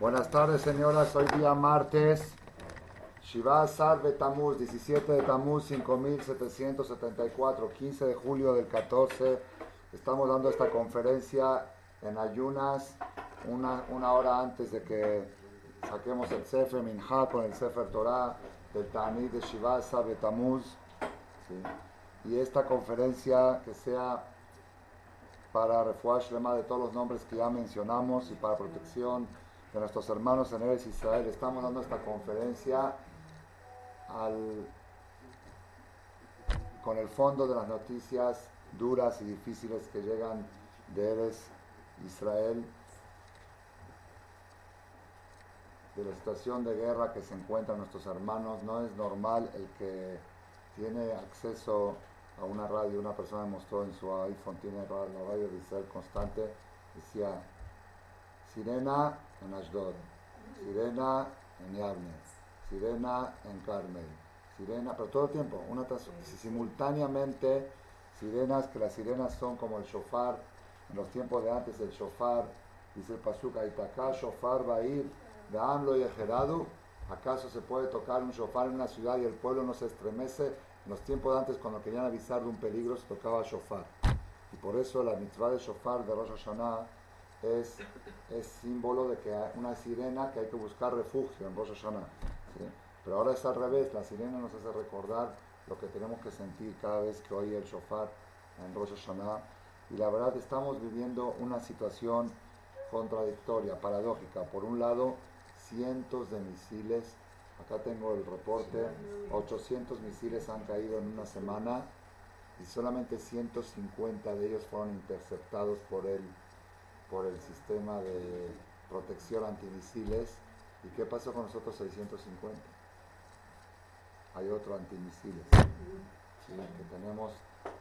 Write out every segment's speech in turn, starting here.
Buenas tardes, señoras. Hoy día martes, Shiva Sar Betamuz, 17 de Tamuz, 5774, 15 de julio del 14. Estamos dando esta conferencia en ayunas, una, una hora antes de que saquemos el Sefer Minha con el Sefer Torah del Tanit de Shiva Sar Betamuz. Y esta conferencia que sea para refuash lema de todos los nombres que ya mencionamos y para protección de nuestros hermanos en Eres Israel. Estamos dando esta conferencia con el fondo de las noticias duras y difíciles que llegan de Eres Israel, de la situación de guerra que se encuentran nuestros hermanos. No es normal el que tiene acceso a una radio, una persona mostró en su iPhone, tiene la radio de Israel constante, decía Sirena en Ashdod, Sirena en Yavne, Sirena en Carmel, Sirena, pero todo el tiempo, una simultáneamente sirenas, que las sirenas son como el shofar, en los tiempos de antes el shofar, dice el Pasuk, Aitaka, shofar va a ir, de Amlo y Ejeradu, ¿acaso se puede tocar un shofar en una ciudad y el pueblo no se estremece? En los tiempos de antes, cuando querían avisar de un peligro, se tocaba shofar. Y por eso la mitzvah de shofar de Rosh Hashanah es, es símbolo de que hay una sirena que hay que buscar refugio en Rosh Hashanah. Pero ahora es al revés, la sirena nos hace recordar lo que tenemos que sentir cada vez que oye el shofar en Rosh Hashanah. Y la verdad estamos viviendo una situación contradictoria, paradójica. Por un lado, cientos de misiles, acá tengo el reporte, 800 misiles han caído en una semana y solamente 150 de ellos fueron interceptados por el por el sistema de protección antimisiles. ¿Y qué pasó con nosotros 650? Hay otro antimisiles. Que tenemos,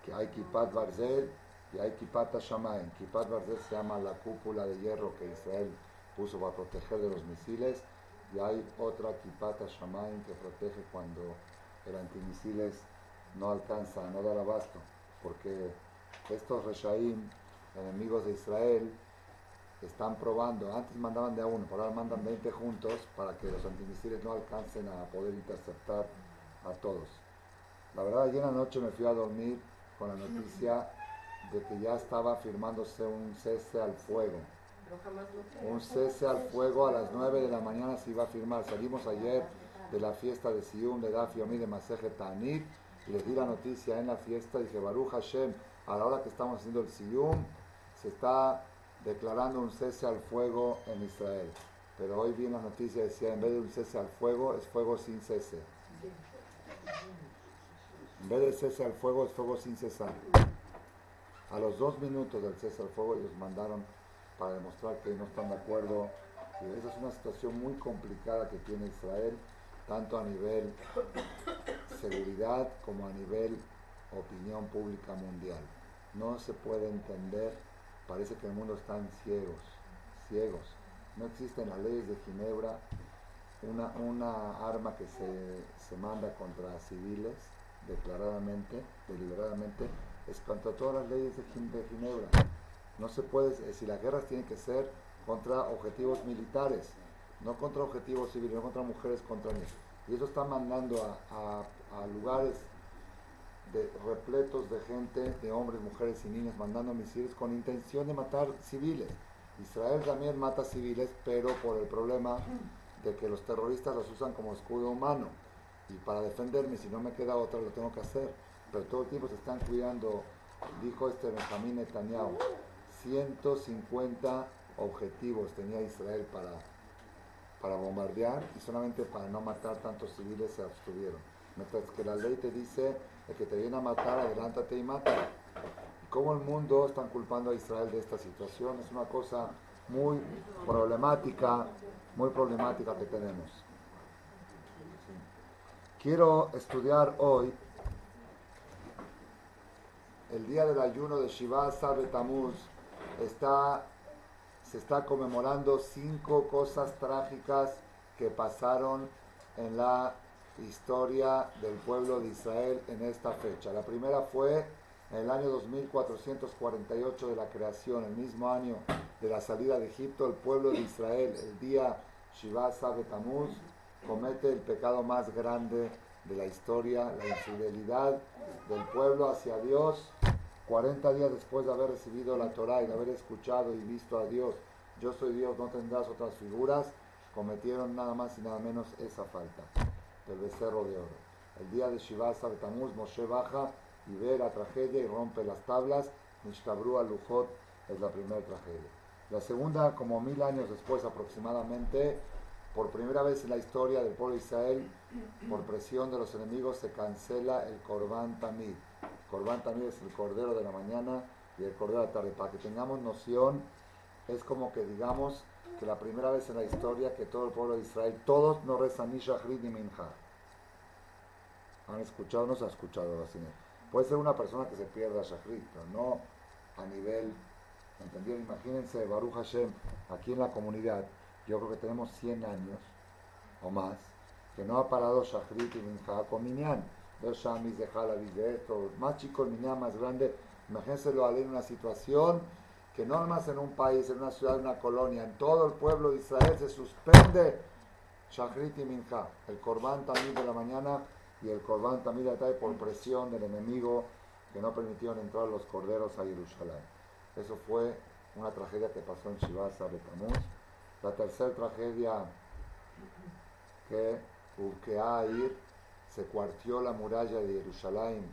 que hay Kipat Barzel y hay Kipat Shamaim. Kipat Barzel se llama la cúpula de hierro que Israel puso para proteger de los misiles. Y hay otra Kipat Shamaim que protege cuando el antimisiles no alcanza, no da abasto. Porque estos Reshaim, enemigos de Israel, están probando, antes mandaban de a uno, ahora mandan 20 juntos para que los antimisiles no alcancen a poder interceptar a todos. La verdad, ayer noche me fui a dormir con la noticia de que ya estaba firmándose un cese al fuego. Un cese al fuego a las 9 de la mañana se iba a firmar. Salimos ayer de la fiesta de Siyum, de Dafi Omi, de Maseje Tanit, y les di la noticia en la fiesta. Dije, Baruch Hashem, a la hora que estamos haciendo el Siyum, se está declarando un cese al fuego en Israel. Pero hoy vi las noticias decía, en vez de un cese al fuego, es fuego sin cese. En vez de cese al fuego, es fuego sin cesar. A los dos minutos del cese al fuego, ellos mandaron para demostrar que no están de acuerdo. Y esa es una situación muy complicada que tiene Israel, tanto a nivel seguridad como a nivel opinión pública mundial. No se puede entender parece que el mundo están ciegos, ciegos. No existen las leyes de Ginebra una, una arma que se, se manda contra civiles declaradamente, deliberadamente, es contra todas las leyes de, Ginebra. No se puede, si las guerras tienen que ser contra objetivos militares, no contra objetivos civiles, no contra mujeres, contra niños. Y eso está mandando a, a lugares de repletos de gente, de hombres, mujeres y niños, mandando misiles con intención de matar civiles. Israel también mata civiles, pero por el problema de que los terroristas los usan como escudo humano. Y para defenderme, si no me queda otra, lo tengo que hacer. Pero todo el tiempo se están cuidando, dijo este Benjamín Netanyahu, 150 objetivos tenía Israel para, para bombardear y solamente para no matar tantos civiles se abstuvieron. Mientras que la ley te dice el que te viene a matar, adelántate y mata. ¿Y cómo el mundo están culpando a Israel de esta situación? Es una cosa muy problemática, muy problemática que tenemos. Quiero estudiar hoy el día del ayuno de Shiva Sabe Tamuz. Está, se está conmemorando cinco cosas trágicas que pasaron en la historia del pueblo de Israel en esta fecha. La primera fue en el año 2448 de la creación, el mismo año de la salida de Egipto, el pueblo de Israel, el día Shiva Sabe Tamuz, comete el pecado más grande de la historia, la infidelidad del pueblo hacia Dios, 40 días después de haber recibido la Torah y de haber escuchado y visto a Dios, yo soy Dios, no tendrás otras figuras, cometieron nada más y nada menos esa falta del becerro de oro. El día de Shiva Tamuz, Moshe baja y ve la tragedia y rompe las tablas. Mishkabru al-Lujot es la primera tragedia. La segunda, como mil años después aproximadamente, por primera vez en la historia del pueblo de Israel, por presión de los enemigos, se cancela el Korban Tamid. Korban Tamid es el cordero de la mañana y el cordero de la tarde. Para que tengamos noción, es como que digamos que la primera vez en la historia que todo el pueblo de Israel, todos no rezan ni Shahrid ni Minha. ¿Han escuchado? No se ha escuchado. Puede ser una persona que se pierda Shahrit, pero no a nivel, ¿entendieron? Imagínense, Baruch Hashem, aquí en la comunidad, yo creo que tenemos 100 años o más, que no ha parado Shahrit y Minja con Minyan. Dos Shamis de Jalavis de esto, más chico el Minyan, más grande. Imagínense lo en una situación que no más en un país, en una ciudad, en una colonia, en todo el pueblo de Israel se suspende Shahrit y Minja. El Corban también de la mañana y el Corban también trae por presión del enemigo que no permitieron entrar los corderos a Jerusalén. Eso fue una tragedia que pasó en Shivasa Betamuz. La tercera tragedia que ir se cuartió la muralla de Jerusalén,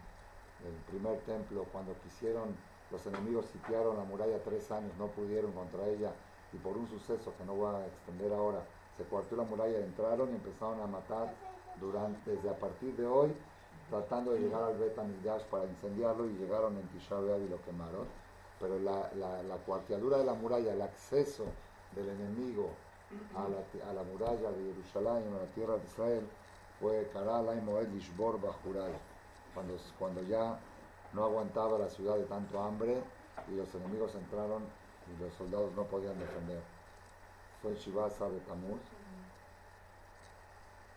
el primer templo, cuando quisieron, los enemigos sitiaron la muralla tres años, no pudieron contra ella y por un suceso que no voy a extender ahora, se cuartió la muralla, entraron y empezaron a matar durante, desde a partir de hoy, tratando de llegar al Bet para incendiarlo y llegaron en Tisha y lo quemaron. Pero la, la, cuarteadura de la muralla, el acceso del enemigo a la, muralla de Jerusalén, a la tierra de Israel, fue Karalay Moed Lishbor cuando, cuando ya no aguantaba la ciudad de tanto hambre y los enemigos entraron y los soldados no podían defender. Fue Shiva de Tamuz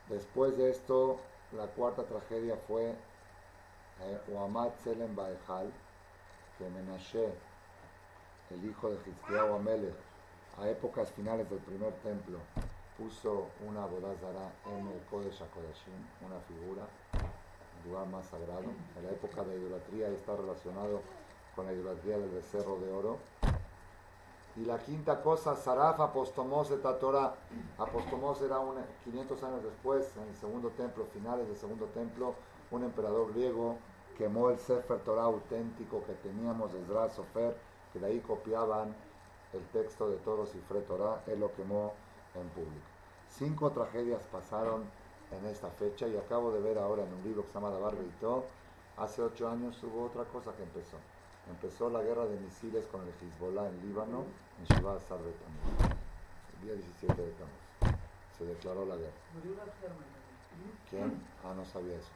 Después de esto, la cuarta tragedia fue eh, Uamad Selem Baejal, que Menashe, el hijo de Hizkiyahu Amelech, a épocas finales del primer templo, puso una bodazara en el Kodesh HaKodashim, una figura, lugar más sagrado. En la época de idolatría está relacionado con la idolatría del becerro de oro. Y la quinta cosa, Saraf et Torah. Apostomos era un, 500 años después, en el segundo templo, finales del segundo templo, un emperador griego quemó el Sefer Torah auténtico que teníamos de Zra Sofer, que de ahí copiaban el texto de Toros y Fre Torah, él lo quemó en público. Cinco tragedias pasaron en esta fecha y acabo de ver ahora en un libro que se llama La hace ocho años hubo otra cosa que empezó empezó la guerra de misiles con el Hezbollah en Líbano, en Shiva el día 17 de Tamuz. Se declaró la guerra. ¿Quién? Ah, no sabía eso.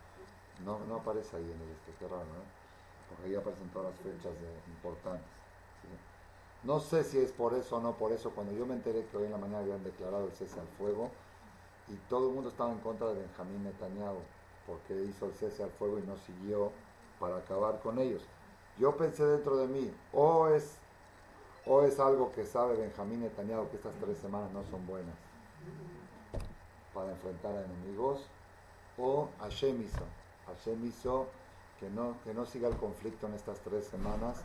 No, no aparece ahí en el este, qué raro, ¿no? Porque ahí aparecen todas las fechas importantes. No sé si es por eso o no por eso. Cuando yo me enteré que hoy en la mañana habían declarado el cese al fuego y todo el mundo estaba en contra de Benjamín Netanyahu porque hizo el cese al fuego y no siguió para acabar con ellos. Yo pensé dentro de mí, o es, o es algo que sabe Benjamín Netanyahu que estas tres semanas no son buenas para enfrentar a enemigos, o Hashem hizo, Hashem hizo que no, que no siga el conflicto en estas tres semanas.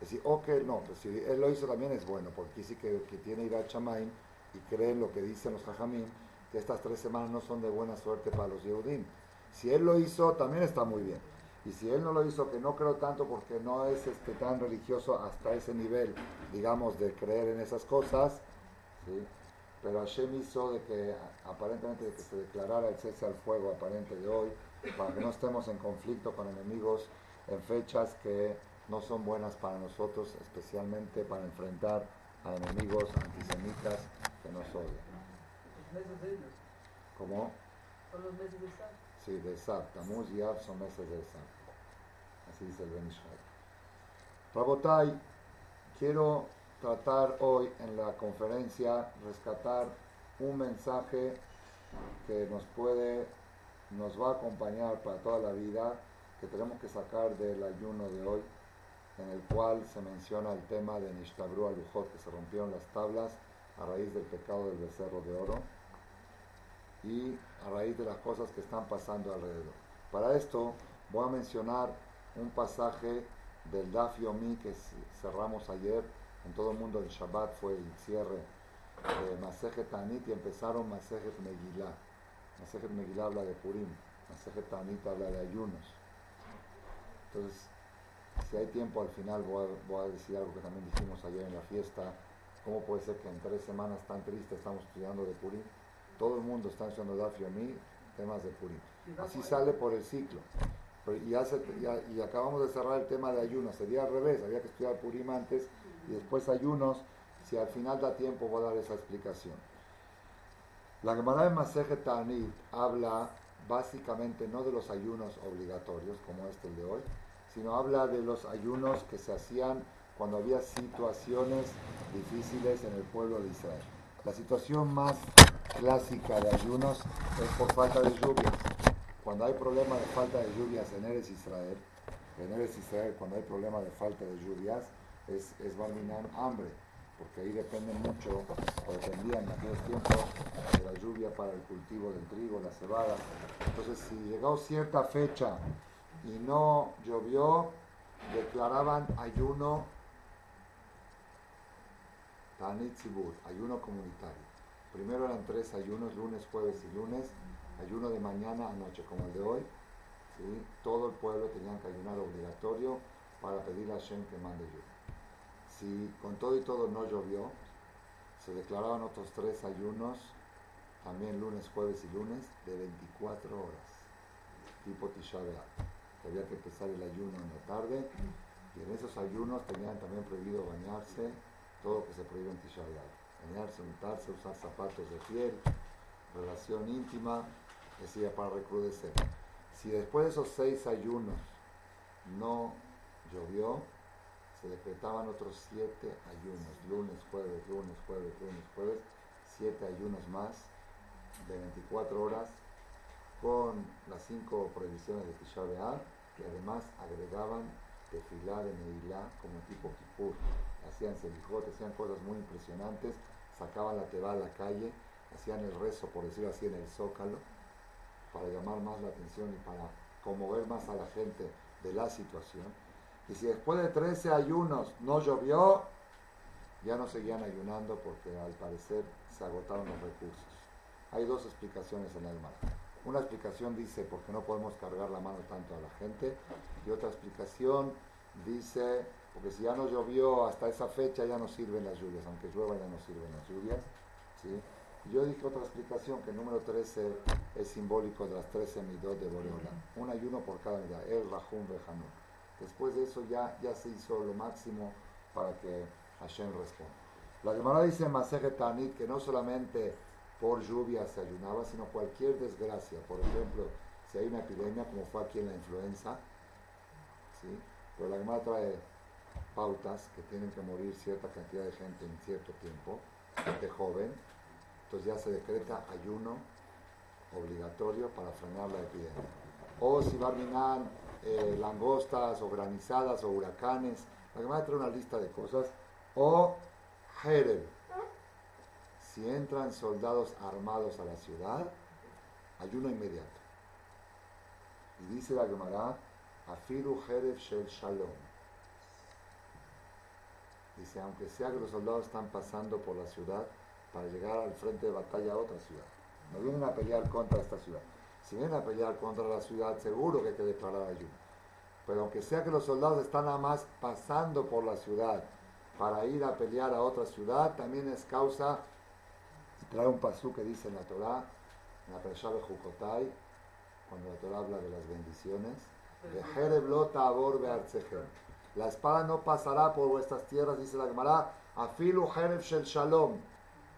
Es decir, o que no, pues si él lo hizo también es bueno, porque sí que, que tiene Ira Chamain y cree lo que dicen los Jajamín, que estas tres semanas no son de buena suerte para los Yehudim. Si él lo hizo, también está muy bien. Y si él no lo hizo, que no creo tanto porque no es este, tan religioso hasta ese nivel, digamos, de creer en esas cosas, pero Hashem hizo de que aparentemente de que se declarara el cese al fuego aparente de hoy, para que no estemos en conflicto con enemigos en fechas que no son buenas para nosotros, especialmente para enfrentar a enemigos antisemitas que nos odian. ¿Cómo? Son los meses de Sí, de Sab. Tamuz y Av son meses de Sab. Así dice el Benishai. Rabotai, quiero tratar hoy en la conferencia, rescatar un mensaje que nos puede, nos va a acompañar para toda la vida que tenemos que sacar del ayuno de hoy, en el cual se menciona el tema de Nishtabru Alujot, que se rompieron las tablas a raíz del pecado del becerro de oro y a raíz de las cosas que están pasando alrededor. Para esto voy a mencionar un pasaje del Daf Yomi que cerramos ayer, en todo el mundo el Shabbat fue el cierre de Masejet Tanit y empezaron Masejet Megillah. Masejet Megillah habla de Purim, Masejet Tanit habla de ayunos. Entonces, si hay tiempo al final voy a, decir algo que también dijimos ayer en la fiesta, ¿cómo puede ser que en tres semanas tan tristes estamos estudiando de Purim? Todo el mundo está estudiando Daf Yomi, temas de Purim. Así sale por el ciclo. y, acabamos de cerrar el tema de ayunos. Sería al revés, había que estudiar Purim antes y después ayunos. Si al final da tiempo, voy a dar esa explicación. La Gemara de Maseje Tanit habla básicamente no de los ayunos obligatorios, como este el de hoy, sino habla de los ayunos que se hacían cuando había situaciones difíciles en el pueblo de Israel. La situación más clásica de ayunos es por falta de lluvias. Cuando hay problema de falta de lluvias en Eres Israel, en Eres Israel cuando hay problema de falta de lluvias, es, es hambre, porque ahí depende mucho, o dependían en aquellos tiempos, de la lluvia para el cultivo del trigo, la cebada. Entonces, si llegó cierta fecha y no llovió, declaraban ayuno Tanit ayuno comunitario. Primero eran tres ayunos, lunes, jueves y lunes, ayuno de mañana a noche, como el de hoy. Todo el pueblo tenía que ayunar obligatorio para pedir a Shem que mande lluvia. Si con todo y todo no llovió, se declaraban otros tres ayunos, también lunes, jueves y lunes, de 24 horas, tipo Tisha había que empezar el ayuno en la tarde, y en esos ayunos tenían también prohibido bañarse, todo lo que se prohíbe en Tisha bañarse, untarse, usar zapatos de piel, relación íntima, decía para recrudecer. Si después de esos seis ayunos no llovió, se decretaban otros siete ayunos, lunes, jueves, lunes, jueves, lunes, jueves, siete ayunos más de 24 horas con las cinco prohibiciones de Tisha que además agregaban tefilá de Neilá como tipo Kippur. Hacían selijot, hacían cosas muy impresionantes sacaban la teba a la calle, hacían el rezo, por decirlo así, en el zócalo, para llamar más la atención y para conmover más a la gente de la situación. Y si después de 13 ayunos no llovió, ya no seguían ayunando porque al parecer se agotaron los recursos. Hay dos explicaciones en el mar. Una explicación dice porque no podemos cargar la mano tanto a la gente y otra explicación dice porque si ya no llovió hasta esa fecha ya no sirven las lluvias, aunque llueva ya no sirven las lluvias. ¿sí? Yo dije otra explicación que el número 13 es simbólico de las 13 midot de Boreola. Un ayuno por cada midot, el Rahum Bejanú. Después de eso ya, ya se hizo lo máximo para que Hashem responda. La Gemara dice en Masejet Tanit que no solamente por lluvia se ayunaba, sino cualquier desgracia. Por ejemplo, si hay una epidemia como fue aquí en la influenza, ¿sí? pero la Gemara trae pautas que tienen que morir cierta cantidad de gente en cierto tiempo, gente joven, entonces ya se decreta ayuno obligatorio para frenar la epidemia. O si va a eh, langostas o granizadas o huracanes, la que traer una lista de cosas. O Jereb, si entran soldados armados a la ciudad, ayuno inmediato. Y dice la Gemara, Afiru Jereb Shel Shalom Dice, aunque sea que los soldados están pasando por la ciudad para llegar al frente de batalla a otra ciudad. No vienen a pelear contra esta ciudad. Si vienen a pelear contra la ciudad, seguro que hay que declarar ayuno. Pero aunque sea que los soldados están nada más pasando por la ciudad para ir a pelear a otra ciudad, también es causa, trae un pasú que dice en la Torah, en la Perashá de Jukotai, cuando la Torah habla de las bendiciones, de Jereblota Abor la espada no pasará por vuestras tierras, dice la Gemara, afilu jeref shel shalom.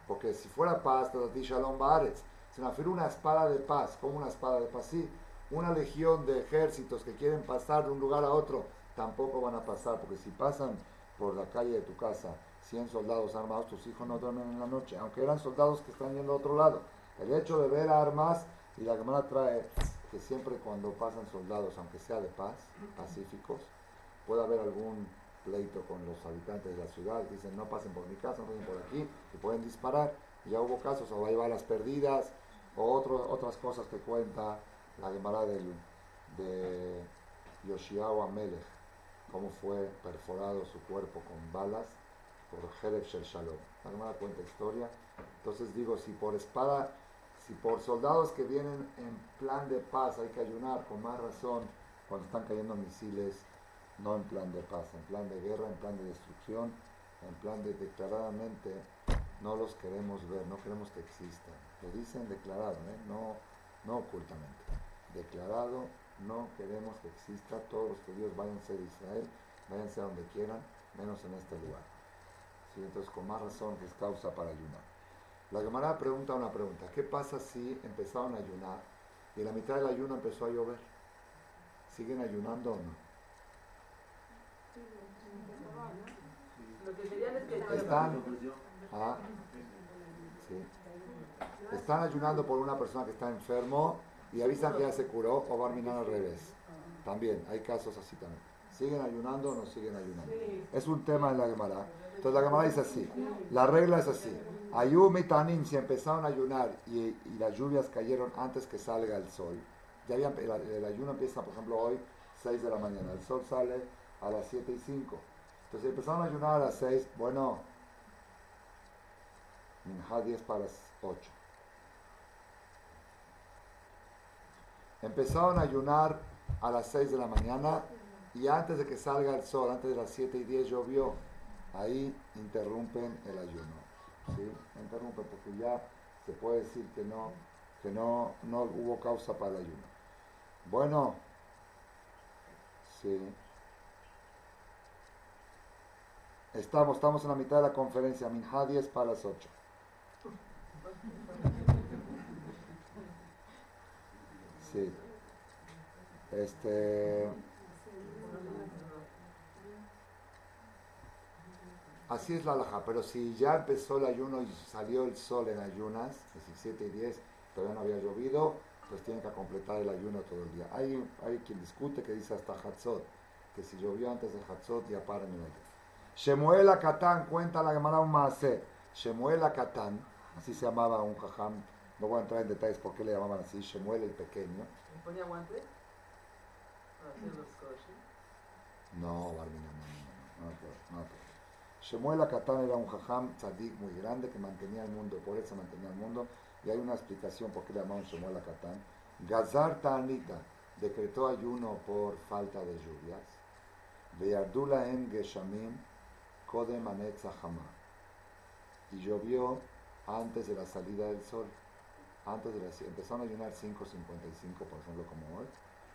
Porque si fuera paz, ti shalom baaretz. Sino afilu una espada de paz. como una espada de paz? Sí, una legión de ejércitos que quieren pasar de un lugar a otro, tampoco van a pasar. Porque si pasan por la calle de tu casa 100 soldados armados, tus hijos no duermen en la noche. Aunque eran soldados que están yendo a otro lado. El hecho de ver armas, y la Gemara trae que siempre cuando pasan soldados, aunque sea de paz, pacíficos, puede haber algún pleito con los habitantes de la ciudad, dicen no pasen por mi casa, no pasen por aquí, y pueden disparar. Ya hubo casos, o hay balas perdidas, o otras cosas que cuenta la Gemara del, de Yoshiawa Melech, cómo fue perforado su cuerpo con balas por Jereb Shel Shalom. La Gemara cuenta historia. Entonces digo, si por espada, si por soldados que vienen en plan de paz hay que ayunar, con más razón, cuando están cayendo misiles, no en plan de paz, en plan de guerra, en plan de destrucción, en plan de declaradamente no los queremos ver, no queremos que existan. Lo dicen declarado, ¿eh? no, no ocultamente. Declarado, no queremos que exista, todos los judíos váyanse de Israel, váyanse a donde quieran, menos en este lugar. Entonces, con más razón que es causa para ayunar. La Gemara pregunta una pregunta, ¿qué pasa si empezaron a ayunar y en la mitad del ayuno empezó a llover? ¿Siguen ayunando o no? Están, ah, están ayunando por una persona que está enfermo y avisan que ya se curó o va a terminar al revés. También, hay casos así también. ¿Siguen ayunando o no siguen ayunando? Es un tema en la Gemara. Entonces la Gemara dice así, la regla es así. Ayum y Tanim, si empezaron a ayunar y, las lluvias cayeron antes que salga el sol, ya el, el, ayuno empieza, por ejemplo, hoy, 6 de la mañana, el sol sale a las 7 y 5. Entonces empezaron a ayunar a las 6, bueno, Minha 10 para las 8. Empezaron a ayunar a las 6 de la mañana y antes de que salga el sol, antes de las 7 y 10 llovió. Ahí interrumpen el ayuno. ¿sí? Interrumpen porque ya se puede decir que no, que no, no hubo causa para el ayuno. Bueno, sí. Estamos, estamos en la mitad de la conferencia. Minha 10 para las 8. Sí. Este. Así es la alhaja, pero si ya empezó el ayuno y salió el sol en ayunas, 17 y 10, todavía no había llovido, pues tienen que completar el ayuno todo el día. Hay, hay quien discute que dice hasta Hatzot, que si llovió antes de Hatzot ya paran el ayuno. Shemuel Akatán, cuenta la Gemara un maase. Shemuel Akatán, así se llamaba un jajam, no voy a entrar en detalles por qué le llamaban así, Shemuel el pequeño. ponía guante? No, Barmina, no, no, no, no, Shemuel Akatán era un jajam tzadik muy grande que mantenía el mundo, por eso mantenía el mundo, y hay una explicación por qué le llamaban Shemuel Akatán. Gazar Ta'anita decretó ayuno por falta de lluvias. Ve'ardula en Geshamim Kodem Y llovió antes de la salida del sol. Antes de las, empezaron a ayunar 5.55, por ejemplo, como hoy.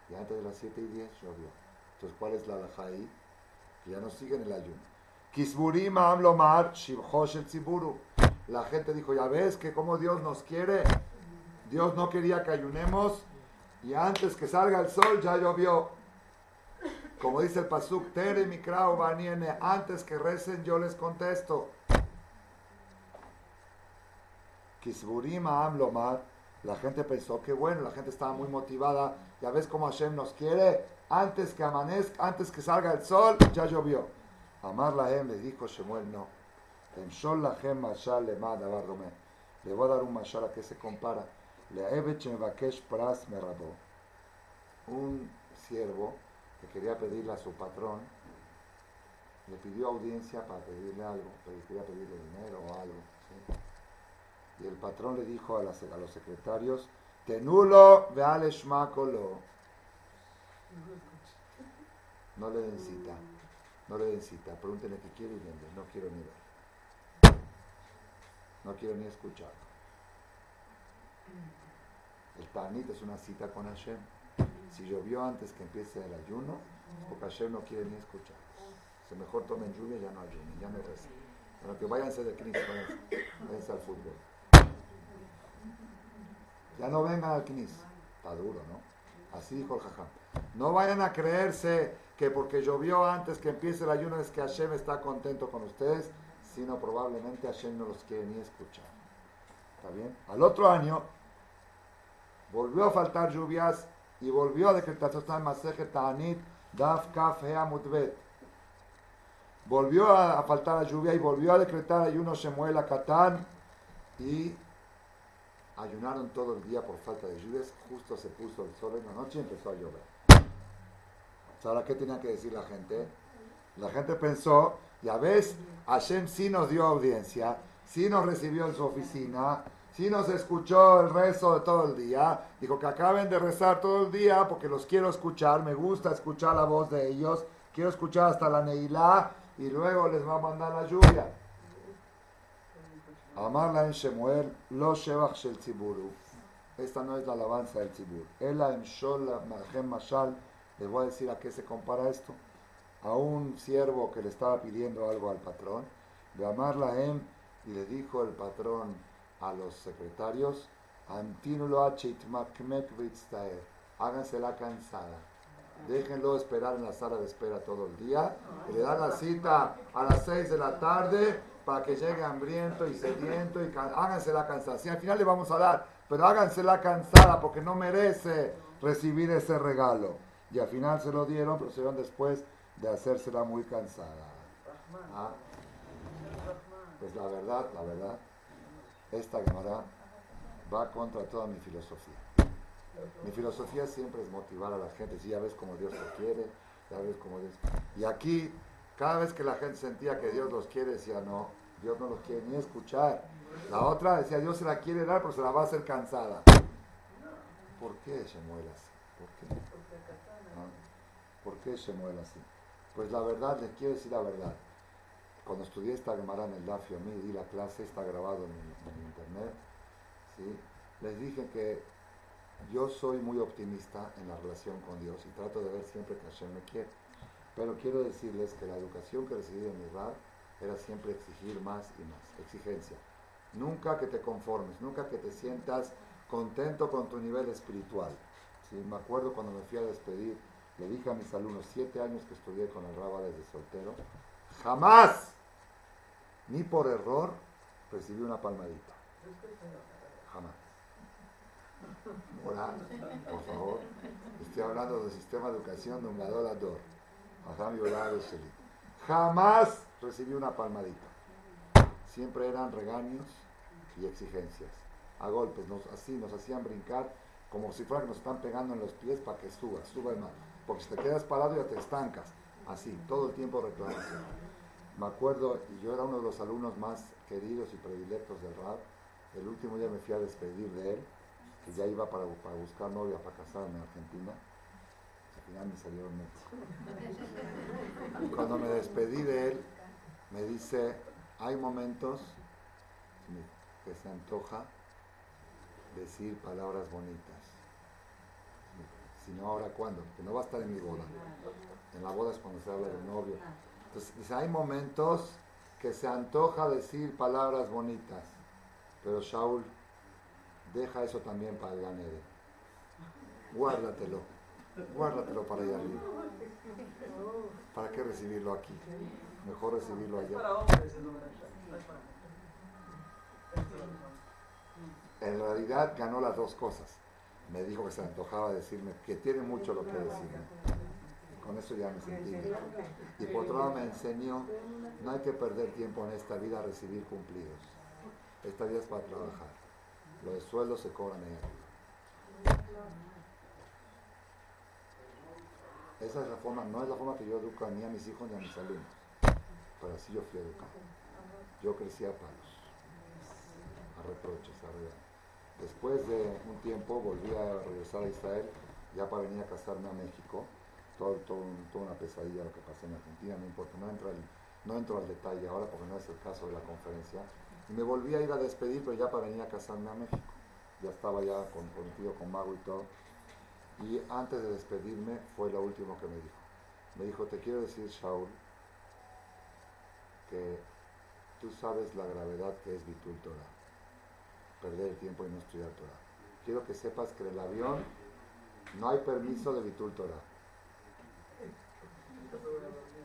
Y antes de las 7 y 10 llovió. Entonces, ¿cuál es la alhaja ahí? Que ya no siguen el ayuno. La gente dijo, ya ves que como Dios nos quiere. Dios no quería que ayunemos. Y antes que salga el sol ya llovió. Como dice el Pasuk, Tere Mikrao Baniene, antes que recen yo les contesto. Kisburim Amlomar, la gente pensó que bueno, la gente estaba muy motivada, ya ves cómo Hashem nos quiere, antes que amanezca, antes que salga el sol, ya llovió. Amar la le dijo Shemuel, no. Lahem Mashal le Le voy a dar un mashal a que se compara. Le Pras Merabo. Un siervo que quería pedirle a su patrón, le pidió audiencia para pedirle algo, quería pedirle dinero o algo. Y el patrón le dijo a, los secretarios, Tenulo veale shmakolo. No le den cita, no le den cita, pregúntenle qué quiere y vende, no quiero ni ver. No quiero ni escuchar. El panit es una cita con Hashem. Si llovió antes que empiece el ayuno, porque Hashem no quiere ni escuchar. Si mejor tomen lluvia, ya no ayunen, ya no recen. Pero que váyanse de Cristo, váyanse, al fútbol. Ya no vengan al Knis. Está duro, ¿no? Así dijo el jajam. No vayan a creerse que porque llovió antes que empiece el ayuno es que Hashem está contento con ustedes, sino probablemente Hashem no los quiere ni escuchar. ¿Está bien? Al otro año volvió a faltar lluvias y volvió a está en Maseje Ta'anit, Daf Kaf Mutbet. Volvió a, faltar la lluvia y volvió a decretar ayuno Shemuel a Catán y ayunaron todo el día por falta de lluvias. Justo se puso el sol en la noche y empezó a llover. ¿Ahora qué tenía que decir la gente? La gente pensó, ya ves, Hashem sí nos dio audiencia, sí nos recibió en su oficina, sí nos escuchó el rezo de todo el día. Dijo que acaben de rezar todo el día porque los quiero escuchar, me gusta escuchar la voz de ellos, quiero escuchar hasta la Neilá y luego les va a mandar la lluvia. Amarla en Shemuel, lo shevach shel tziburu. Esta no es la alabanza del tzibur. Ela en shol mashal. Les voy a decir a qué se compara esto. A un siervo que le estaba pidiendo algo al patrón. De amarla en y le dijo el patrón a los secretarios, háganse la cansada déjenlo esperar en la sala de espera todo el día, y le dan la cita a las 6 de la tarde para que llegue hambriento y sediento y háganse la cansada. Sí, al final le vamos a dar, pero háganse la cansada porque no merece recibir ese regalo. Y al final se lo dieron, pero se dieron después de hacérsela muy cansada. ¿Ah? Pues la verdad, la verdad, esta Gemara va contra toda mi filosofía. Mi filosofía siempre es motivar a la gente. Si ya ves como Dios lo quiere, ya ves como Dios. Y aquí, cada vez que la gente sentía que Dios los quiere, decía no, Dios no los quiere ni escuchar. La otra decía Dios se la quiere dar, pero se la va a hacer cansada. ¿Por qué se muere así? ¿Por qué? ¿Ah? ¿Por qué así? Pues la verdad, les quiero decir la verdad. Cuando estudié esta Gemara en el a mí di la clase, está grabado en, en internet, les dije que yo soy muy optimista en la relación con Dios y trato de ver siempre que Hashem me quiere. Pero quiero decirles que la educación que recibí en Israel era siempre exigir más y más, exigencia. Nunca que te conformes, nunca que te sientas contento con tu nivel espiritual. ¿Sí? Me acuerdo cuando me fui a despedir, le dije a mis alumnos, siete años que estudié con el Raba desde soltero, jamás, ni por error, recibí una palmadita. Jamás. Hola, por favor. Estoy hablando del sistema de educación de un lado a dos. Jamás recibí una palmadita. Siempre eran regaños y exigencias. A golpes, así nos hacían brincar como si fuera que nos están pegando en los pies para que subas, suba más. Porque si te quedas parado ya te estancas. Así, todo el tiempo reclamación. Me acuerdo, yo era uno de los alumnos más queridos y predilectos del rap. El último día me fui a despedir de él que ya iba para, para buscar novia para casarme en Argentina, al final me salieron México. Y cuando me despedí de él, me dice, hay momentos que se antoja decir palabras bonitas. Si no, ahora cuándo? Que no va a estar en mi boda. En la boda es cuando se habla del novio. Entonces, dice, hay momentos que se antoja decir palabras bonitas. Pero Shaul, deja eso también para el ganere. Guárdatelo, guárdatelo para allá arriba. ¿Para qué recibirlo aquí? Mejor recibirlo allá. En realidad ganó las dos cosas. Me dijo que se antojaba decirme que tiene mucho lo que decirme. Con eso ya me sentí bien. Y por otro lado me enseñó, no hay que perder tiempo en esta vida a recibir cumplidos. Esta vida es para trabajar. Los sueldos se cobran en Esa es la forma, no es la forma que yo educo ni a mis hijos ni a mis alumnos. Pero así yo fui educado. Yo crecí a palos, a reproches, a regalos. Después de un tiempo volví a regresar a Israel, ya para venir a casarme a México. Todo, toda una pesadilla lo que pasó en Argentina, no importa, no entro, al, no entro al detalle ahora porque no es el caso de la conferencia. Y me volví a ir a despedir, pero ya para venir a casarme a México. Ya estaba ya comprometido con Mago y todo. Y antes de despedirme fue lo último que me dijo. Me dijo, te quiero decir, Shaul, que tú sabes la gravedad que es Vitul Torah. Perder el tiempo y no estudiar Torah. Quiero que sepas que en el avión no hay permiso de Vitul Torah.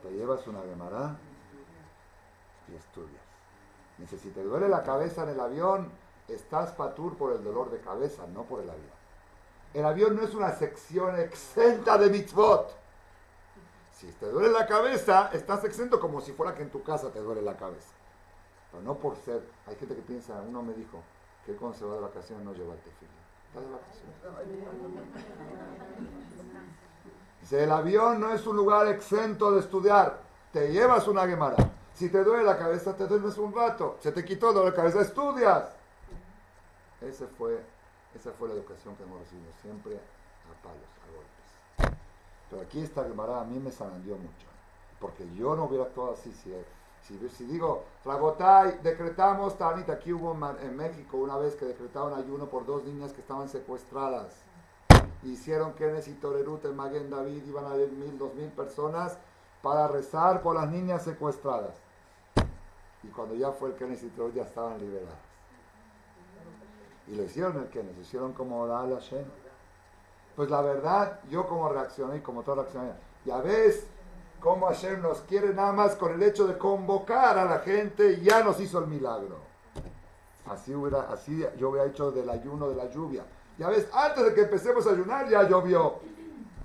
Te llevas una Gemara y estudias. Dice, si te duele la cabeza en el avión, estás patur por el dolor de cabeza, no por el avión. El avión no es una sección exenta de mitzvot. Si te duele la cabeza, estás exento como si fuera que en tu casa te duele la cabeza. Pero no por ser. Hay gente que piensa, uno me dijo que cuando se va de vacaciones no lleva el tefilín. Está de vacaciones. Dice, el avión no es un lugar exento de estudiar. Te llevas una gemara. Si te duele la cabeza, te duermes un rato. Se te quitó la cabeza, estudias. Ese fue, esa fue la educación que hemos recibido. Siempre a palos, a golpes. Pero aquí esta Gemara a mí me sanandió mucho. Porque yo no hubiera actuado así si, si, digo, Fragotay, decretamos, Tanita, aquí hubo en México una vez que decretaron ayuno por dos niñas que estaban secuestradas. Hicieron Kenes y Torerut en Maguen David, iban a haber mil, dos mil personas para rezar por las niñas secuestradas. Y cuando ya fue el Kenes y Torerut ya estaban liberadas. Y lo hicieron el Kenes, lo hicieron como la Hashem. Pues la verdad, yo como reaccioné, como todo reaccioné, ya ves cómo Hashem nos quiere nada más con el hecho de convocar a la gente, ya nos hizo el milagro. Así, hubiera, así yo hubiera hecho del ayuno de la lluvia. Ya ves, antes de que empecemos a ayunar ya llovió.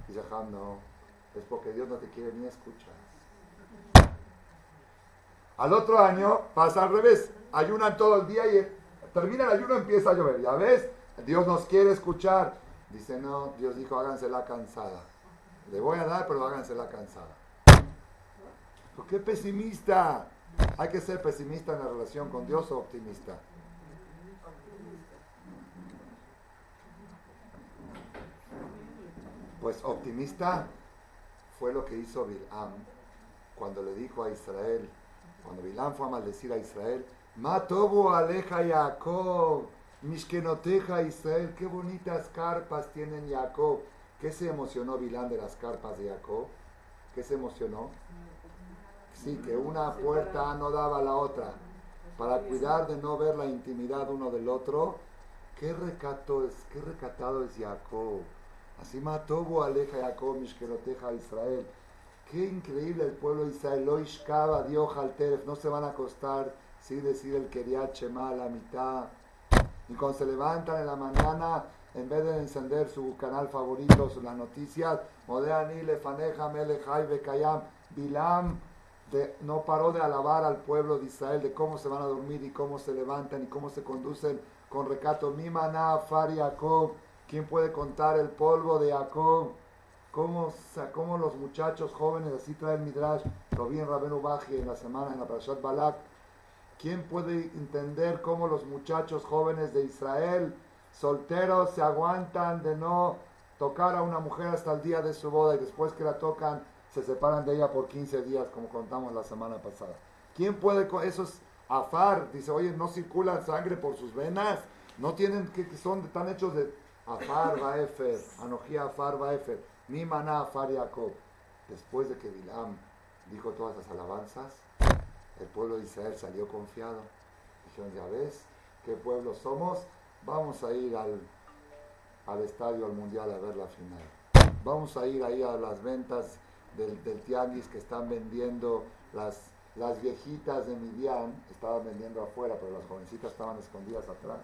Dice Ham, no, es porque Dios no te quiere ni escuchar. Al otro año pasa al revés, ayunan todo el día y termina el ayuno empieza a llover. Ya ves, Dios nos quiere escuchar. Dice, no, Dios dijo, háganse la cansada. Le voy a dar, pero háganse la cansada. ¿Por qué pesimista? Hay que ser pesimista en la relación con Dios o optimista. Pues optimista fue lo que hizo Bilam cuando le dijo a Israel, cuando Bilam fue a maldecir a Israel, Matobo aleja Jacob, Mishkenoteja Israel, qué bonitas carpas tienen Jacob. ¿Qué se emocionó Bilam de las carpas de Jacob? ¿Qué se emocionó? Sí, que una puerta no daba a la otra. Para cuidar de no ver la intimidad uno del otro. Qué recato es, qué recatado es Jacob. Así mató aleja Jacob, Mishkeroteja Israel. Qué increíble el pueblo de Israel. Lo ishkaba, Dios Halteref. No se van a acostar sin decir el Keriat Shema a la mitad. Y cuando se levantan en la mañana, en vez de encender su canal favorito, las noticias, Modeani, Lefaneja, Melechai, Bekayam, Bilam, no paró de alabar al pueblo de Israel de cómo se van a dormir y cómo se levantan y cómo se conducen con recato. Mi maná, Far Jacob. ¿Quién puede contar el polvo de Jacob? ¿Cómo, cómo los muchachos jóvenes, así trae el Midrash, lo vi en Rabenu Baji en la semana en la Parashat Balak. ¿Quién puede entender cómo los muchachos jóvenes de Israel, solteros, se aguantan de no tocar a una mujer hasta el día de su boda y después que la tocan, se separan de ella por 15 días, como contamos la semana pasada? ¿Quién puede con esos afar? Dice, oye, no circula sangre por sus venas, no tienen que son están hechos de Afar Baefer, Anojía Afar Baefer, Mi Maná Afar Jacob. Después de que Bilam dijo todas las alabanzas, el pueblo de Israel salió confiado. Dijeron, ya ves, qué pueblo somos, vamos a ir al, al estadio, al mundial a ver la final. Vamos a ir ahí a las ventas del, del tianguis que están vendiendo las, las viejitas de Midian, estaban vendiendo afuera, pero las jovencitas estaban escondidas atrás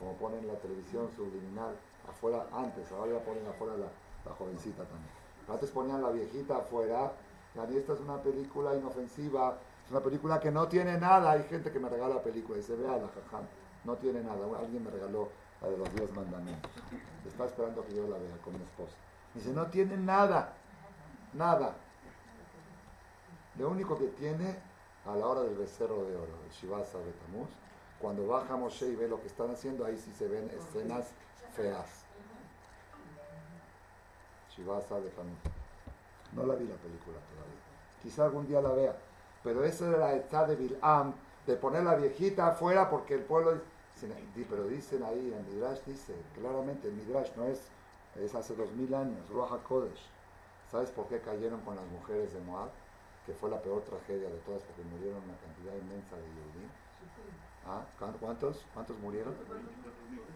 como ponen en la televisión subliminal, afuera antes, ahora ya ponen afuera la, jovencita también. Antes ponían la viejita afuera, y esta es una película inofensiva, es una película que no tiene nada, hay gente que me regala películas y se vea la jajam, no tiene nada, alguien me regaló la de los diez mandamientos, está esperando que yo la vea con mi esposa. Dice, no tiene nada, nada. Lo único que tiene a la hora del becerro de oro, el Shivasa Betamuz, cuando baja Moshe y ve lo que están haciendo, ahí sí se ven escenas feas. Shivasa de No la vi la película todavía. Quizá algún día la vea. Pero esa era la edad de Bilam, de poner la viejita afuera porque el pueblo... Pero dicen ahí, en Midrash dice, claramente el Midrash no es, es hace dos mil años, Roja Kodesh. ¿Sabes por qué cayeron con las mujeres de Moab? Que fue la peor tragedia de todas porque murieron una cantidad inmensa de judíos ¿Cuántos? ¿Cuántos murieron?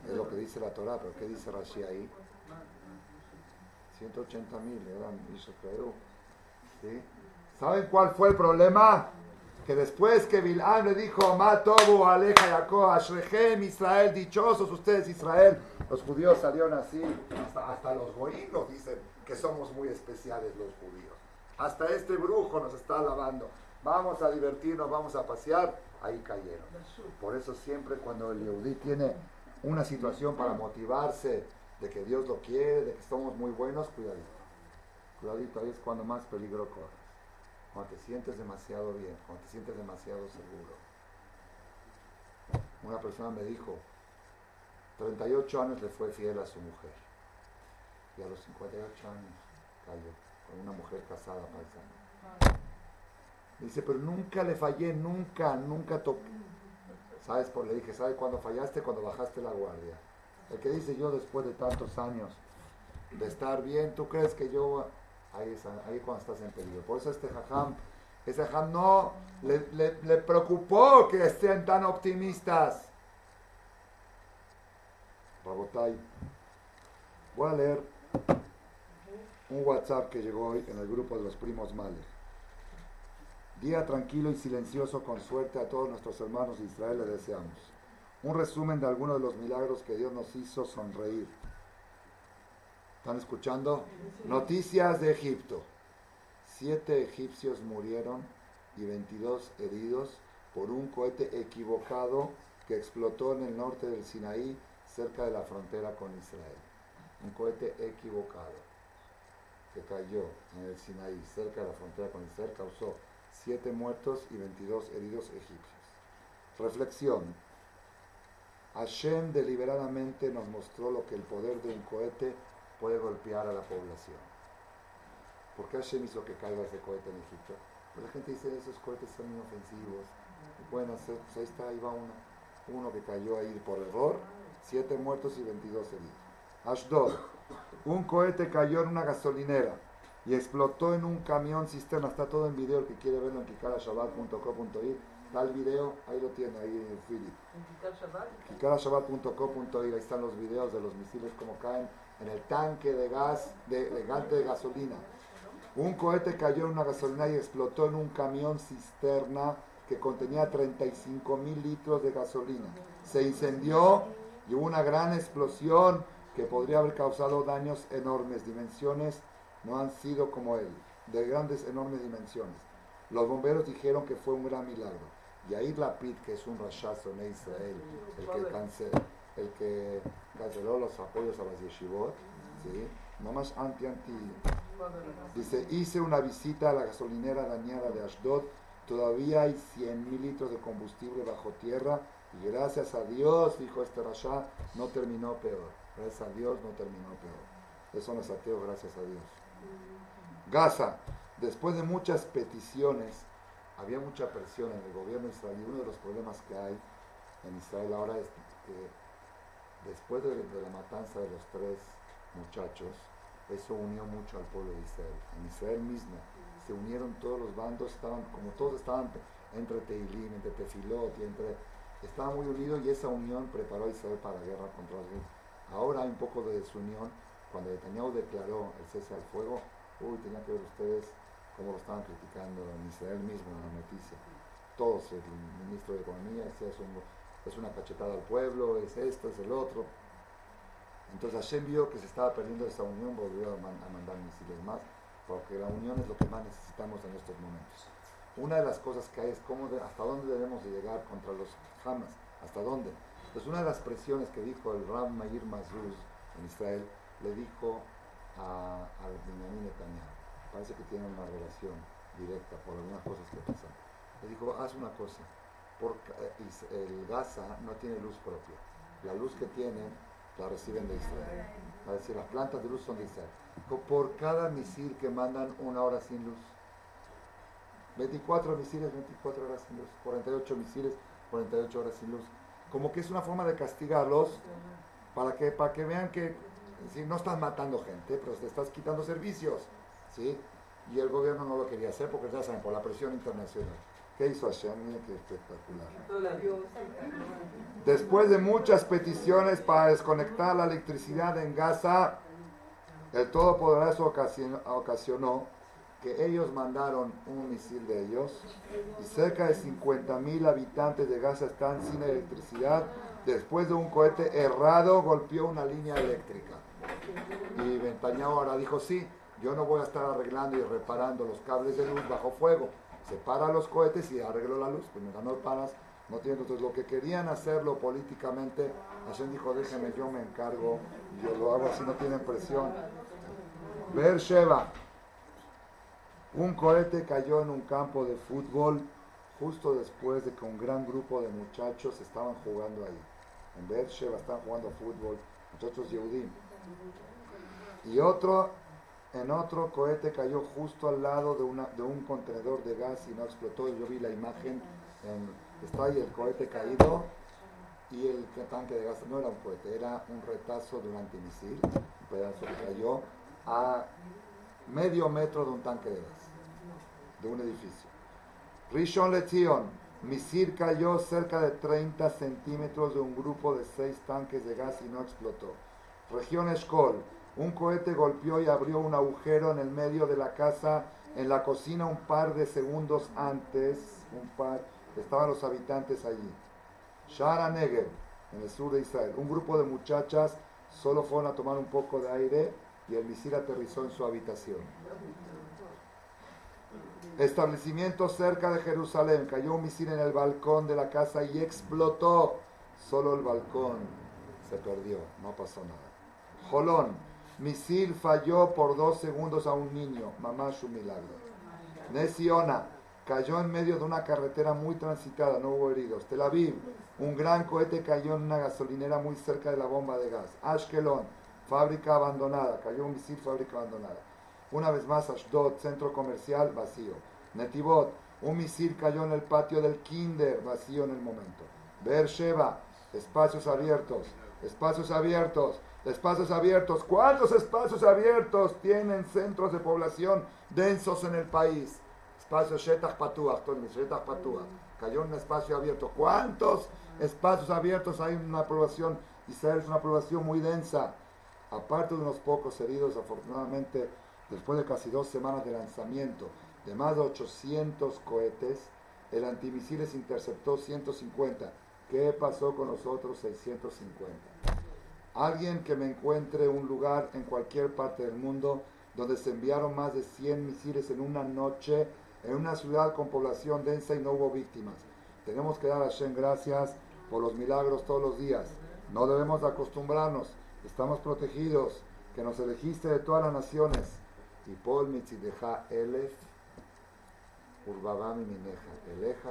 Es lo que dice la Torah, pero ¿qué dice Rashi ahí? 180 mil eran ¿Sí? ¿Saben cuál fue el problema? que después que Bilán le dijo, Matobu, Aleja, Jacob, Ashrechem, Israel, dichosos ustedes, Israel, los judíos salieron así, hasta, los goínos dicen que somos muy especiales los judíos. Hasta este brujo nos está alabando. Vamos a divertirnos, vamos a pasear. Ahí cayeron. Por eso siempre cuando el Yehudí tiene una situación para motivarse de que Dios lo quiere, de que somos muy buenos, cuidadito. Cuidadito, ahí es cuando más peligro corres. Cuando te sientes demasiado bien, cuando te sientes demasiado seguro. Una persona me dijo, 38 años le fue fiel a su mujer. Y a los 58 años cayó con una mujer casada paisana. Dice, pero nunca le fallé, nunca, nunca toqué. ¿Sabes? Por le dije, ¿sabes cuándo fallaste? Cuando bajaste la guardia. El que dice yo después de tantos años de estar bien, ¿tú crees que yo... Ahí, es, ahí cuando estás en peligro. Por eso este jajam, ese jajam no le, le, le preocupó que estén tan optimistas. Rabotay, voy a leer un WhatsApp que llegó hoy en el grupo de los primos males. Día tranquilo y silencioso con suerte a todos nuestros hermanos de Israel le deseamos. Un resumen de algunos de los milagros que Dios nos hizo sonreír. ¿Están escuchando? Noticias de Egipto. Siete egipcios murieron y 22 heridos por un cohete equivocado que explotó en el norte del Sinaí, cerca de la frontera con Israel. Un cohete equivocado que cayó en el Sinaí, cerca de la frontera con Israel, causó siete muertos y 22 heridos egipcios. Reflexión. Hashem deliberadamente nos mostró lo que el poder de un cohete puede golpear a la población. ¿Por qué Hashem hizo que caiga ese cohete en Egipto? Pues la gente dice, esos cohetes son inofensivos, hacer, pues ahí está, ahí va uno, uno que cayó ahí por error, siete muertos y 22 heridos. Ashdod, un cohete cayó en una gasolinera y explotó en un camión cisterna. Está todo en video, el que quiere verlo en kikarashabbat.co.ir. Está el video, ahí lo tiene, ahí en Philip. ¿En kikarashabbat.co.ir, ahí están los videos de los misiles como caen en el tanque de gas, de, de, de gasolina. Un cohete cayó en una gasolina y explotó en un camión cisterna que contenía 35 mil litros de gasolina. Se incendió y hubo una gran explosión que podría haber causado daños enormes, dimensiones no han sido como él, de grandes, enormes dimensiones. Los bomberos dijeron que fue un gran milagro. Y ahí Lapid, que es un rachazo en Israel, el que, canceló, el que canceló los apoyos a las yeshivot, ¿sí? más anti-anti. Dice, hice una visita a la gasolinera dañada de Ashdod, todavía hay 100 mil litros de combustible bajo tierra y gracias a Dios, dijo este Rasha, no terminó peor. Gracias a Dios no terminó peor. Eso no es ateo, gracias a Dios. Gaza, después de muchas peticiones, había mucha presión en el gobierno israelí. Uno de los problemas que hay en Israel ahora es que después de, la matanza de los tres muchachos, eso unió mucho al pueblo de Israel. En Israel mismo se unieron todos los bandos, estaban, como todos estaban entre Teilim, entre Tefilot entre... Estaban muy unidos y esa unión preparó a Israel para la guerra contra los Ahora hay un poco de desunión cuando Netanyahu declaró el cese al fuego, uy, tenían que ver ustedes cómo lo estaban criticando en Israel mismo en la noticia. Todos, el ministro de Economía es, una cachetada al pueblo, es esto, es el otro. Entonces Hashem vio que se estaba perdiendo esa unión, volvió a, mandar misiles más, porque la unión es lo que más necesitamos en estos momentos. Una de las cosas que hay es cómo hasta dónde debemos de llegar contra los Hamas, hasta dónde. Entonces una de las presiones que dijo el Ram Meir Mazuz en Israel le dijo a, a Benjamin Netanyahu, parece que tiene una relación directa por algunas cosas que pasan. Le dijo, haz una cosa, porque eh, el Gaza no tiene luz propia. La luz que tienen la reciben de Israel. Es decir, las plantas de luz son de Israel. Por cada misil que mandan una hora sin luz. 24 misiles, 24 horas sin luz. 48 misiles, 48 horas sin luz. Como que es una forma de castigarlos para que, para que vean que no estás matando gente, pero te estás quitando servicios. ¿sí? Y el gobierno no lo quería hacer porque ya saben, por la presión internacional. ¿Qué hizo Hashem? Miren qué espectacular. Después de muchas peticiones para desconectar la electricidad en Gaza, el Todopoderoso ocasionó que ellos mandaron un misil de ellos y cerca de 50 mil habitantes de Gaza están sin electricidad después de un cohete errado golpeó una línea eléctrica. Y Ventañao ahora dijo, sí, yo no voy a estar arreglando y reparando los cables de luz bajo fuego. Se para los cohetes y arreglo la luz. Pues no paras, no tiene. Entonces lo que querían hacerlo políticamente, Hashem dijo, déjeme, yo me encargo, yo lo hago así, no tienen presión. Sheva un cohete cayó en un campo de fútbol justo después de que un gran grupo de muchachos estaban jugando ahí. En Beersheba estaban jugando fútbol, muchachos Yehudim. Y otro, en otro cohete cayó justo al lado de, un contenedor de gas y no explotó. Yo vi la imagen, está ahí el cohete caído y el tanque de gas no era un cohete, era un retazo de un antimisil, un pedazo que cayó a medio metro de un tanque de gas, de un edificio. Rishon Lezion, misil cayó cerca de 30 centímetros de un grupo de seis tanques de gas y no explotó. Región Eshkol, un cohete golpeó y abrió un agujero en el medio de la casa, en la cocina un par de segundos antes, un par, estaban los habitantes allí. Shara Negev, en el sur de Israel, un grupo de muchachas solo fueron a tomar un poco de aire y el misil aterrizó en su habitación. Establecimiento cerca de Jerusalén. Cayó un misil en el balcón de la casa y explotó. Solo el balcón se perdió, no pasó nada. Jolón, misil falló por dos segundos a un niño. Mamá, su milagro. Nesiona, cayó en medio de una carretera muy transitada, no hubo heridos. Tel Aviv, un gran cohete cayó en una gasolinera muy cerca de la bomba de gas. Ashkelon, fábrica abandonada, cayó un misil, fábrica abandonada. Una vez más, Ashdod, centro comercial, vacío. Netivot, un misil cayó en el patio del Kinder, vacío en el momento. Beersheba, espacios abiertos, espacios abiertos, espacios abiertos. ¿Cuántos espacios abiertos tienen centros de población densos en el país? Espacio Shetach Patuach, Shetach Patuach. Cayó un espacio abierto. ¿Cuántos espacios abiertos hay en una población? Israel es una población muy densa aparte de unos pocos heridos, afortunadamente, después de casi dos semanas de lanzamiento de más de 800 cohetes, el antimisiles interceptó 150. ¿Qué pasó con los otros 650? Alguien que me encuentre un lugar en cualquier parte del mundo donde se enviaron más de 100 misiles en una noche en una ciudad con población densa y no hubo víctimas. Tenemos que dar a Shen gracias por los milagros todos los días. No debemos acostumbrarnos estamos protegidos, que nos elegiste de todas las naciones. Y Paul Mitzideja Elef, Urbabami Mineja, Eleja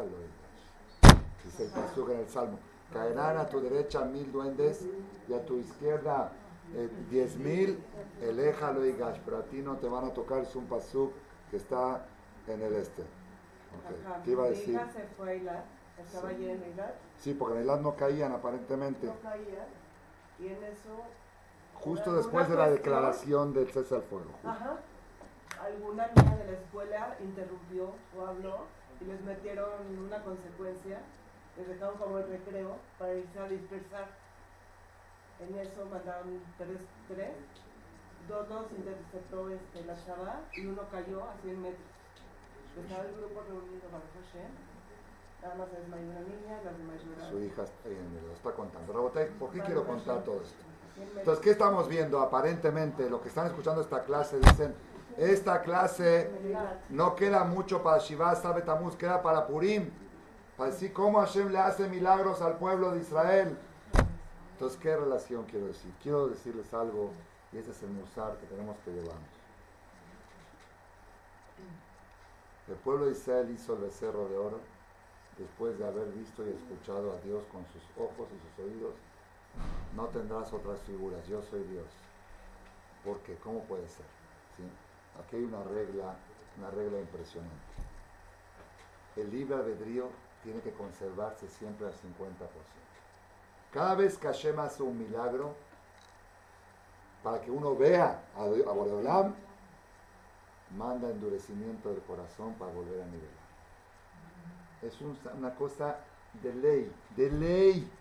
Dice el en el Salmo. Caerán a tu derecha mil duendes y a tu izquierda eh, diez mil, Eleja lo digas, pero a ti no te van a tocar, es un pasuk que está en el este. Okay. ¿Qué iba a decir? se fue a ¿Estaba sí. allí en Eilat? Sí, porque en Eilat no caían aparentemente. No caían. Y en eso Justo después de la declaración del cese al fuego. Ajá. Alguna niña de la escuela interrumpió o habló y les metieron una consecuencia, les dejaron como el recreo para irse a dispersar. En eso mandaron tres, tres dos, dos interceptó este, la chava y uno cayó a 100 metros. Estaba el grupo reunido para Hashem. Nada más es una niña, las demás lloraron. Su hija eh, lo está contando. ¿por qué quiero contar todo esto? Entonces, ¿qué estamos viendo? Aparentemente, lo que están escuchando esta clase dicen, esta clase no queda mucho para Shiva Sabetamuz, queda para Purim, decir cómo Hashem le hace milagros al pueblo de Israel. Entonces, ¿qué relación quiero decir? Quiero decirles algo, y ese es el musar que tenemos que llevarnos. El pueblo de Israel hizo el becerro de oro después de haber visto y escuchado a Dios con sus ojos y sus oídos no tendrás otras figuras, yo soy Dios. ¿Por qué? ¿Cómo puede ser? Aquí hay una regla, una regla impresionante. El libre albedrío tiene que conservarse siempre al 50%. Cada vez que Hashem hace un milagro, para que uno vea a, Boreolam, manda endurecimiento del corazón para volver a nivelar. Es una cosa de ley, de ley.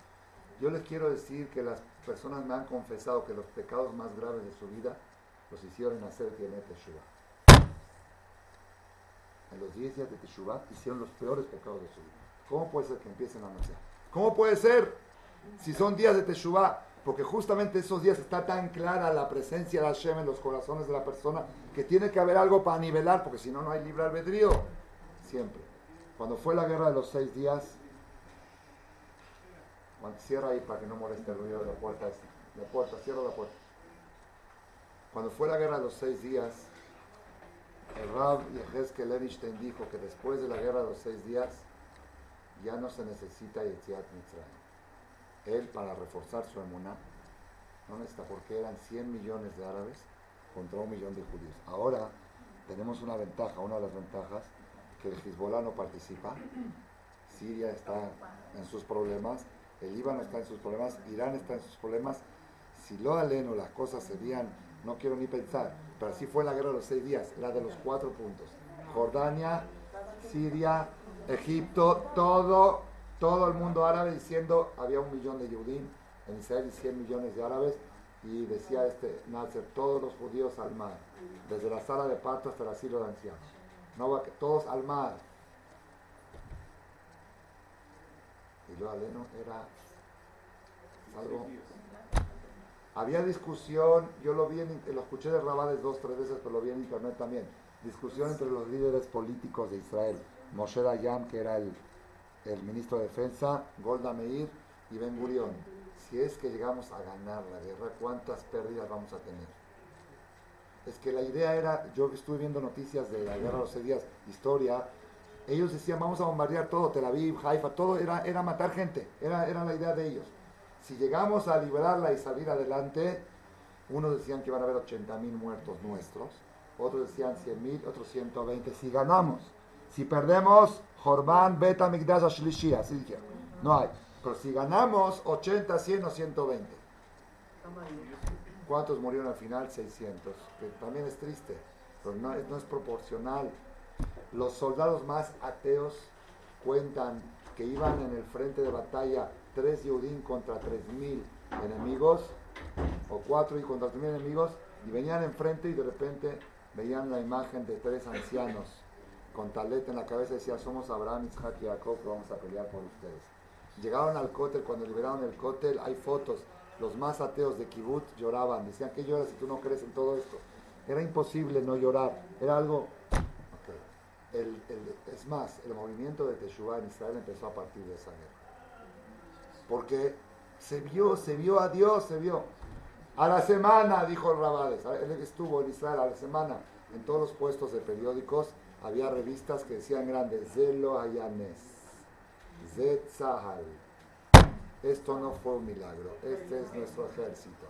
Yo les quiero decir que las personas me han confesado que los pecados más graves de su vida los hicieron hacer Tienet Teshuvah. en los 10 días de Teshuvah hicieron los peores pecados de su vida. ¿Cómo puede ser que empiecen a nacer? ¿Cómo puede ser? Si son días de Teshuvah, porque justamente esos días está tan clara la presencia de Hashem en los corazones de la persona que tiene que haber algo para nivelar, porque si no, no hay libre albedrío. Siempre. Cuando fue la guerra de los seis días, cierra ahí para que no moleste el ruido de la puerta. La puerta, cierra la puerta. Cuando fue la guerra de los seis días, el Rab Yehezkel Levinstein dijo que después de la guerra de los seis días ya no se necesita Yetziat Mitzrayim. Él, para reforzar su emuná, no necesita, porque eran 100 millones de árabes contra un millón de judíos. Ahora tenemos una ventaja, una de las ventajas, que el Hezbollah no participa, Siria está en sus problemas, el Líbano está en sus problemas, Irán está en sus problemas. Si lo aleno las cosas serían no quiero ni pensar, pero así fue la guerra de los seis días, la de los cuatro puntos. Jordania, Siria, Egipto, todo, todo el mundo árabe diciendo, había un millón de Yudim, en Israel y 100 millones de árabes, y decía este Nasser, todos los judíos al mar, desde la sala de parto hasta el asilo de ancianos. No va, todos al mar. Y lo aleno era algo había discusión, yo lo vi, en, lo escuché de Rabades dos, tres veces, pero lo vi en internet también. Discusión entre los líderes políticos de Israel. Moshe Dayan, que era el, ministro de Defensa, Golda Meir y Ben Gurion. Si es que llegamos a ganar la guerra, ¿cuántas pérdidas vamos a tener? Es que la idea era, yo estuve viendo noticias de la guerra de los días, historia, ellos decían vamos a bombardear todo, Tel Aviv, Haifa, todo era, era matar gente, era, era la idea de ellos. Si llegamos a liberarla y salir adelante, unos decían que van a haber 80 mil muertos nuestros, otros decían 100 mil, otros 120. Si ganamos, si perdemos, Jorban, Beta, Migdash, Ashlishi, así dijeron. No hay. Pero si ganamos, 80, 100 o 120. ¿Cuántos murieron al final? 600. Que también es triste, pero no, no es proporcional. Los soldados más ateos cuentan que iban en el frente de batalla tres Yehudim contra tres mil enemigos, o cuatro y contra tres mil enemigos, y venían enfrente y de repente veían la imagen de tres ancianos con taleta en la cabeza y decían, somos Abraham, Isaac y Jacob, vamos a pelear por ustedes. Llegaron al cótel, cuando liberaron el cótel, hay fotos, los más ateos de Kibbutz lloraban, decían, ¿qué lloras si tú no crees en todo esto? Era imposible no llorar, era algo... es más, el movimiento de Teshuvah en Israel empezó a partir de esa guerra porque se vio, se vio a Dios, se vio. A la semana, dijo el Rabades, él estuvo en Israel a la semana, en todos los puestos de periódicos había revistas que decían grandes, Zelo Ayanes, Zetzahal. Esto no fue un milagro, este es nuestro ejército.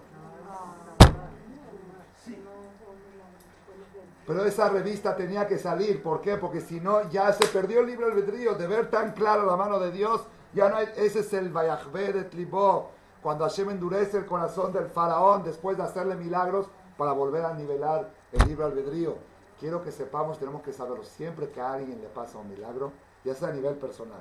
Pero esa revista tenía que salir, ¿por qué? Porque si no, ya se perdió el libre albedrío de ver tan claro la mano de Dios ya no hay, ese es el de Tlibó, cuando Hashem endurece el corazón del faraón después de hacerle milagros para volver a nivelar el libre albedrío. Quiero que sepamos, tenemos que saberlo, siempre que a alguien le pasa un milagro, ya sea a nivel personal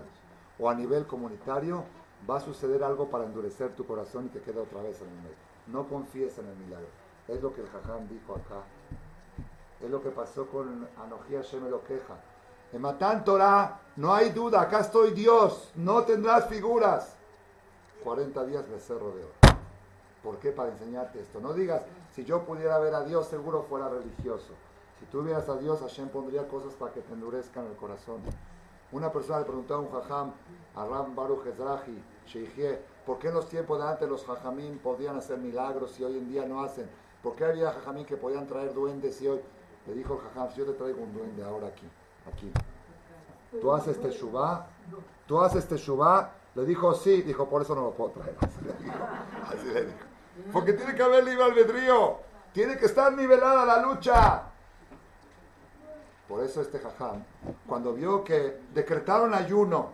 o a nivel comunitario, va a suceder algo para endurecer tu corazón y que quede otra vez en el medio. No confíes en el milagro. Es lo que el Jajam dijo acá. Es lo que pasó con Anojía Hashem lo queja. En Matán Torah, no hay duda, acá estoy Dios, no tendrás figuras. 40 días becerro de oro. ¿Por qué? Para enseñarte esto. No digas, si yo pudiera ver a Dios, seguro fuera religioso. Si tú vieras a Dios, Hashem pondría cosas para que te endurezcan el corazón. Una persona le preguntó a un jajam, a Ram Baruch Ezrahi, ¿por qué en los tiempos de antes los jajamín podían hacer milagros y hoy en día no hacen? ¿Por qué había jajamín que podían traer duendes y hoy? Le dijo el jajam, yo te traigo un duende ahora aquí aquí. Tú haces Teshuvah, tú haces Teshuvah, le dijo sí, dijo por eso no lo puedo traer. Así le dijo. Porque tiene que haber libre albedrío, tiene que estar nivelada la lucha. Por eso este jajam, cuando vio que decretaron ayuno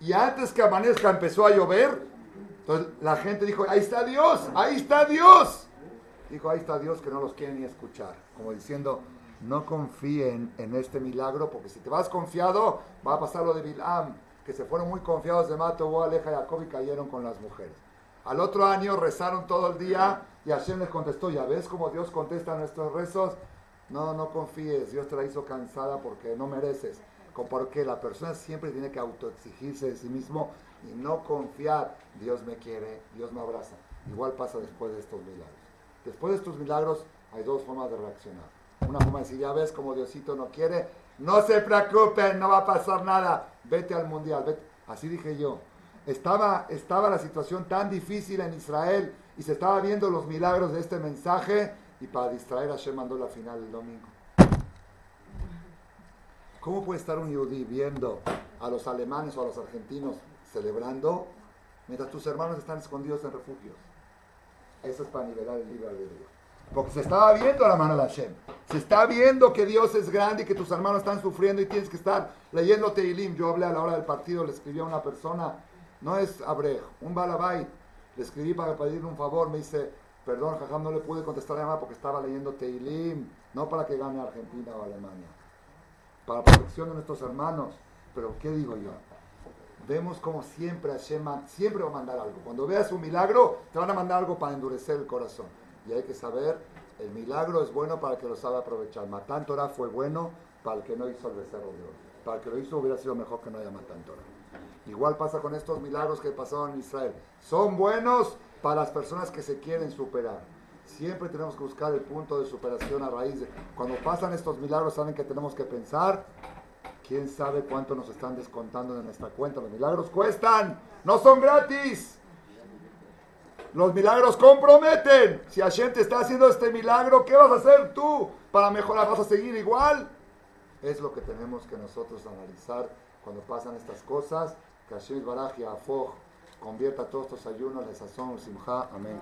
y antes que amanezca empezó a llover, entonces la gente dijo, ahí está Dios, ahí está Dios. Dijo, ahí está Dios que no los quiere ni escuchar. Como diciendo, no confíen en este milagro, porque si te vas confiado, va a pasar lo de Bilam, que se fueron muy confiados de Mato, Aleja Jacob y cayeron con las mujeres. Al otro año rezaron todo el día y Hashem les contestó, ya ves cómo Dios contesta nuestros rezos. No, no confíes, Dios te la hizo cansada porque no mereces. Porque la persona siempre tiene que autoexigirse de sí mismo y no confiar. Dios me quiere, Dios me abraza. Igual pasa después de estos milagros. Después de estos milagros hay dos formas de reaccionar. Una forma de decir, ya ves como Diosito no quiere, no se preocupen, no va a pasar nada, vete al mundial. Vete. Así dije yo. Estaba, estaba la situación tan difícil en Israel y se estaba viendo los milagros de este mensaje y para distraer a Hashem mandó la final el domingo. ¿Cómo puede estar un yudí viendo a los alemanes o a los argentinos celebrando mientras tus hermanos están escondidos en refugios? Eso es para nivelar el libre albedrío. Porque se estaba viendo la mano de Hashem. Se está viendo que Dios es grande y que tus hermanos están sufriendo y tienes que estar leyendo Teilim. Yo hablé a la hora del partido, le escribí a una persona, no es Abrej, un balabait. Le escribí para pedirle un favor, me dice, perdón, Jajam, no le pude contestar a llamada porque estaba leyendo Teilim, no para que gane Argentina o Alemania, para protección de nuestros hermanos. Pero, ¿qué digo yo? Vemos como siempre Hashem siempre va a mandar algo. Cuando veas un milagro, te van a mandar algo para endurecer el corazón. Y hay que saber, el milagro es bueno para el que lo sabe aprovechar. Matán Torah fue bueno para el que no hizo el becerro de oro. Para el que lo hizo hubiera sido mejor que no haya Matán Torah. Igual pasa con estos milagros que pasaron en Israel. Son buenos para las personas que se quieren superar. Siempre tenemos que buscar el punto de superación a raíz de... Cuando pasan estos milagros, saben que tenemos que pensar, quién sabe cuánto nos están descontando de nuestra cuenta. Los milagros cuestan, no son gratis. Los milagros comprometen. Si Hashem te está haciendo este milagro, ¿qué vas a hacer tú para mejorar? ¿Vas a seguir igual? Es lo que tenemos que nosotros analizar cuando pasan estas cosas. Que Hashem Baraj y convierta todos estos ayunos de sazón, simja. Amén.